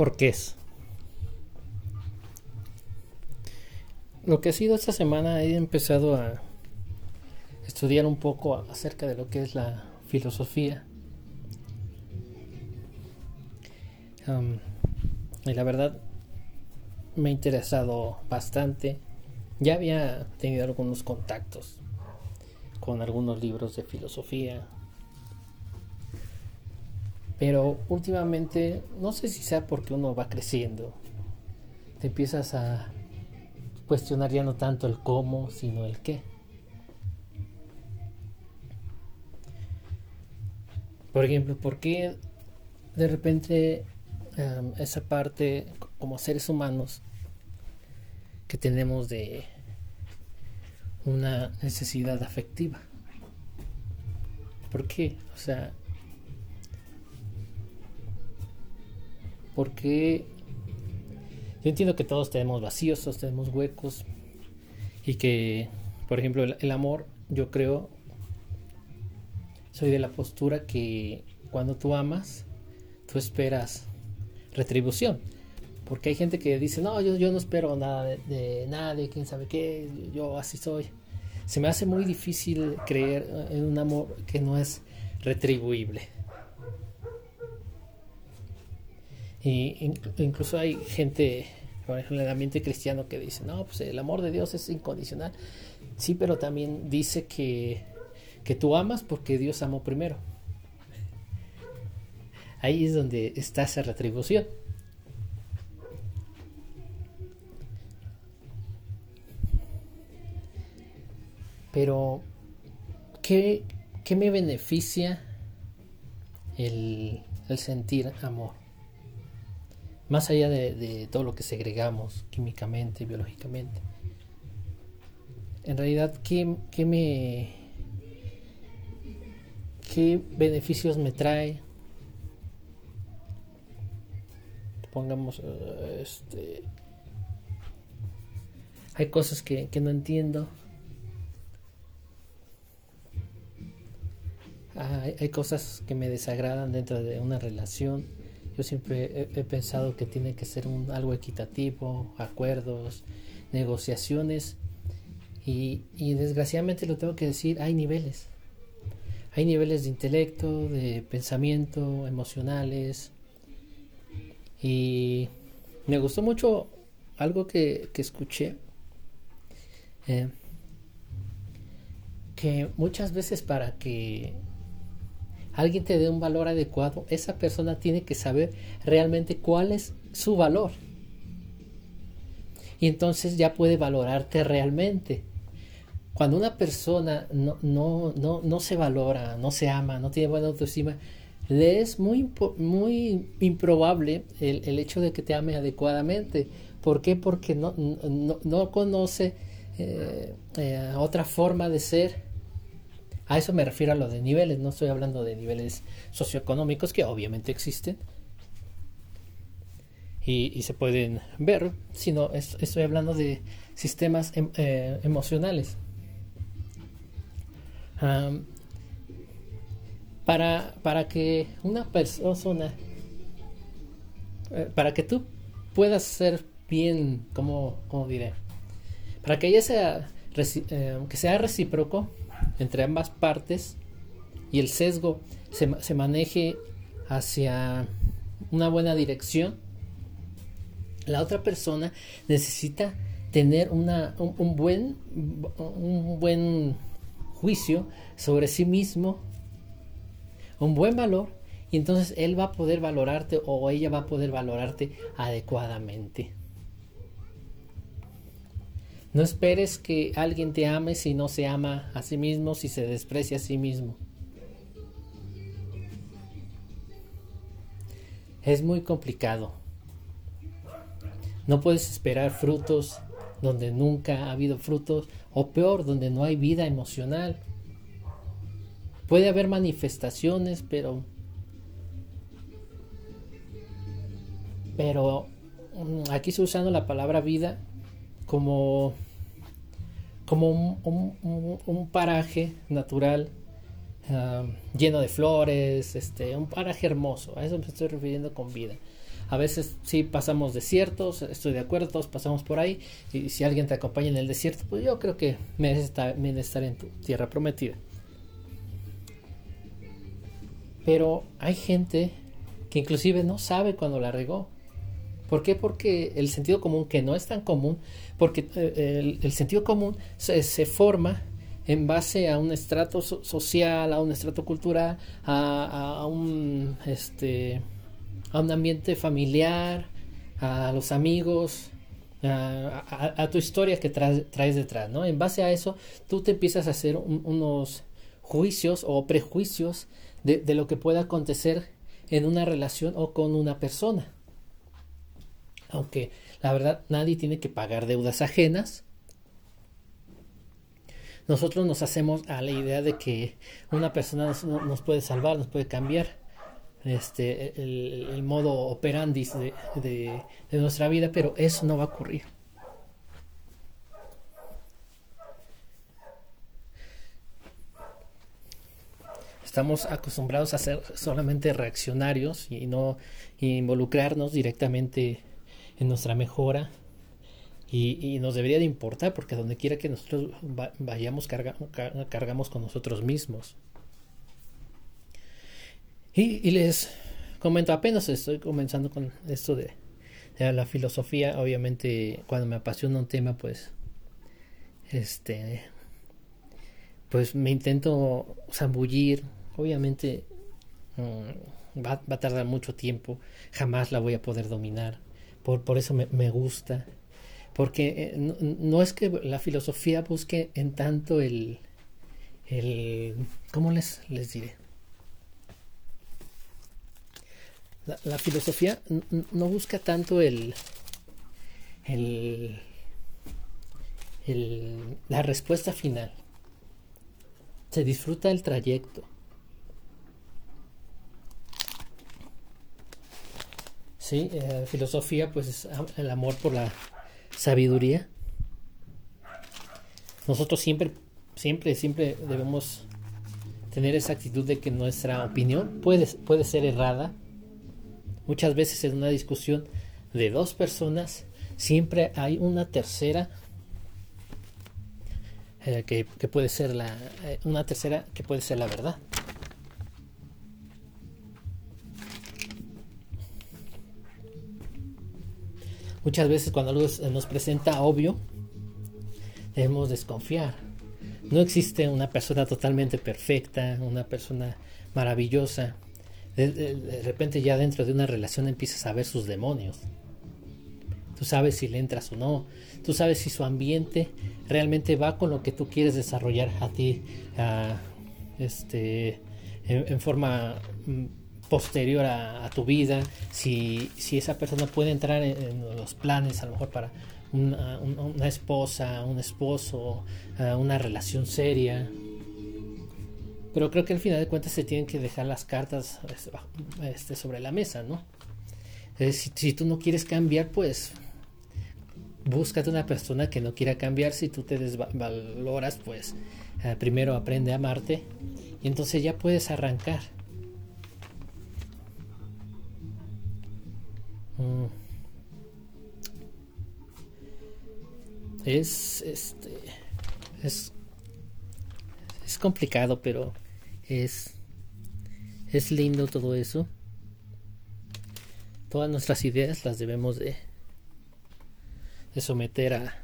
porqués. Lo que ha sido esta semana he empezado a estudiar un poco acerca de lo que es la filosofía. y la verdad me ha interesado bastante. Ya había tenido algunos contactos con algunos libros de filosofía. Pero últimamente, no sé si sea porque uno va creciendo, te empiezas a cuestionar ya no tanto el cómo, sino el qué. Por ejemplo, ¿por qué de repente em, esa parte como seres humanos que tenemos de una necesidad afectiva. ¿Por qué? O sea, porque yo entiendo que todos tenemos vacíos, todos tenemos huecos y que, por ejemplo, el, amor, yo creo, soy de la postura que cuando tú amas, tú esperas retribución. Porque hay gente que dice, no, yo, yo no espero nada de, nadie, quién sabe qué, yo así soy. Se me hace muy difícil creer en un amor que no es retribuible. Y incluso hay gente, por ejemplo, en el ambiente cristiano que dice, no, pues el amor de Dios es incondicional. Sí, pero también dice que, que tú amas porque Dios amó primero. Ahí es donde está esa retribución. Pero, ¿qué, me beneficia el, sentir amor? Más allá de, todo lo que segregamos químicamente, biológicamente. En realidad, ¿qué, me... ¿Qué beneficios me trae? Pongamos, eh, este, hay cosas que, que no entiendo hay, cosas que me desagradan dentro de una relación. Yo siempre he, pensado que tiene que ser algo equitativo, acuerdos, negociaciones. Y, desgraciadamente lo tengo que decir, hay niveles. Hay niveles de intelecto, de pensamiento, emocionales. Y me gustó mucho algo que, escuché. Eh, que muchas veces para que alguien te dé un valor adecuado, esa persona tiene que saber realmente cuál es su valor. Y entonces ya puede valorarte realmente. Cuando una persona no, no, no, no se valora, no se ama, no tiene buena autoestima, le es muy, muy improbable el, hecho de que te ame adecuadamente. ¿Por qué? Porque no, no, conoce eh, eh, otra forma de ser a eso me refiero a lo de niveles, no estoy hablando de niveles socioeconómicos que obviamente existen y, se pueden ver, sino estoy hablando de sistemas em, eh, emocionales. para, para que una persona, eh, para que tú puedas ser bien, como, como diré, para que ella sea, eh, que sea recíproco, entre ambas partes y el sesgo se, maneje hacia una buena dirección, la otra persona necesita tener una, un, buen, un buen juicio sobre sí mismo, un buen valor, y entonces él va a poder valorarte o ella va a poder valorarte adecuadamente. No esperes que alguien te ame si no se ama a sí mismo, si se desprecia a sí mismo. Es muy complicado. No puedes esperar frutos donde nunca ha habido frutos o peor, donde no hay vida emocional. Puede haber manifestaciones, pero pero mm, aquí estoy usando la palabra vida como, como un, paraje natural lleno de flores, este, un paraje hermoso. A eso me estoy refiriendo con vida. A veces sí pasamos desiertos, estoy de acuerdo, todos pasamos por ahí. Y si alguien te acompaña en el desierto, pues yo creo que mereces estar en tu tierra prometida. Pero hay gente que inclusive no sabe cuando la regó. ¿Por qué? Porque el sentido común, que no es tan común, porque eh, el, sentido común se, forma en base a un estrato social, a un estrato cultural, a, un este a un ambiente familiar, a los amigos, a, tu historia que traes, detrás, ¿no? En base a eso, tú te empiezas a hacer unos juicios o prejuicios de, de lo que pueda acontecer en una relación o con una persona. Aunque la verdad nadie tiene que pagar deudas ajenas. Nosotros nos hacemos a la idea de que una persona nos, puede salvar, nos puede cambiar este, el, modo operandi de nuestra vida, pero eso no va a ocurrir. Estamos acostumbrados a ser solamente reaccionarios y no involucrarnos directamente en nuestra mejora. Y, nos debería de importar porque donde quiera que nosotros vayamos cargamos con nosotros mismos. Y, les comento, apenas estoy comenzando con esto de, la filosofía. Obviamente, cuando me apasiona un tema, pues, este, pues me intento zambullir, obviamente mm, va, a tardar mucho tiempo, jamás la voy a poder dominar, por, por eso me, gusta, porque eh, no, es que la filosofía busque en tanto el, el ¿cómo les, les diré? La, filosofía no busca tanto el, el, el, la respuesta final. Se disfruta el trayecto. Sí, eh, filosofía pues es el amor por la sabiduría. Nosotros siempre, siempre, siempre debemos tener esa actitud de que nuestra opinión puede, puede ser errada. Muchas veces en una discusión de dos personas siempre hay una tercera eh, que, puede ser la eh, una tercera que puede ser la verdad. Muchas veces cuando algo nos presenta obvio, debemos desconfiar. No existe una persona totalmente perfecta, una persona maravillosa. De, repente ya dentro de una relación empiezas a ver sus demonios. Tú sabes si le entras o no. Tú sabes si su ambiente realmente va con lo que tú quieres desarrollar a ti, este, en forma mm, posterior a, tu vida, si, si, esa persona puede entrar en, los planes a lo mejor para una, esposa, un esposo, una relación seria. Pero creo que al final de cuentas se tienen que dejar las cartas este, sobre la mesa, ¿no? Si, si, tú no quieres cambiar, pues búscate una persona que no quiera cambiar. Si tú te desvaloras, pues eh, primero aprende a amarte y entonces ya puedes arrancar. Es este es es complicado, pero es es lindo todo eso. Todas nuestras ideas las debemos de, de someter a,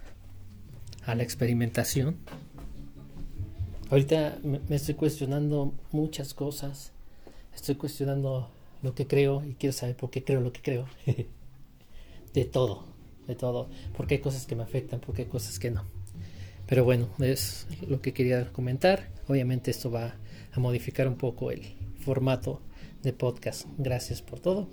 a la experimentación. Ahorita me estoy cuestionando muchas cosas. Estoy cuestionando lo que creo y quiero saber por qué creo lo que creo. de todo, de todo. Porque hay cosas que me afectan, porque hay cosas que no. Pero bueno, es lo que quería comentar. Obviamente esto va a modificar un poco el formato de podcast. Gracias por todo.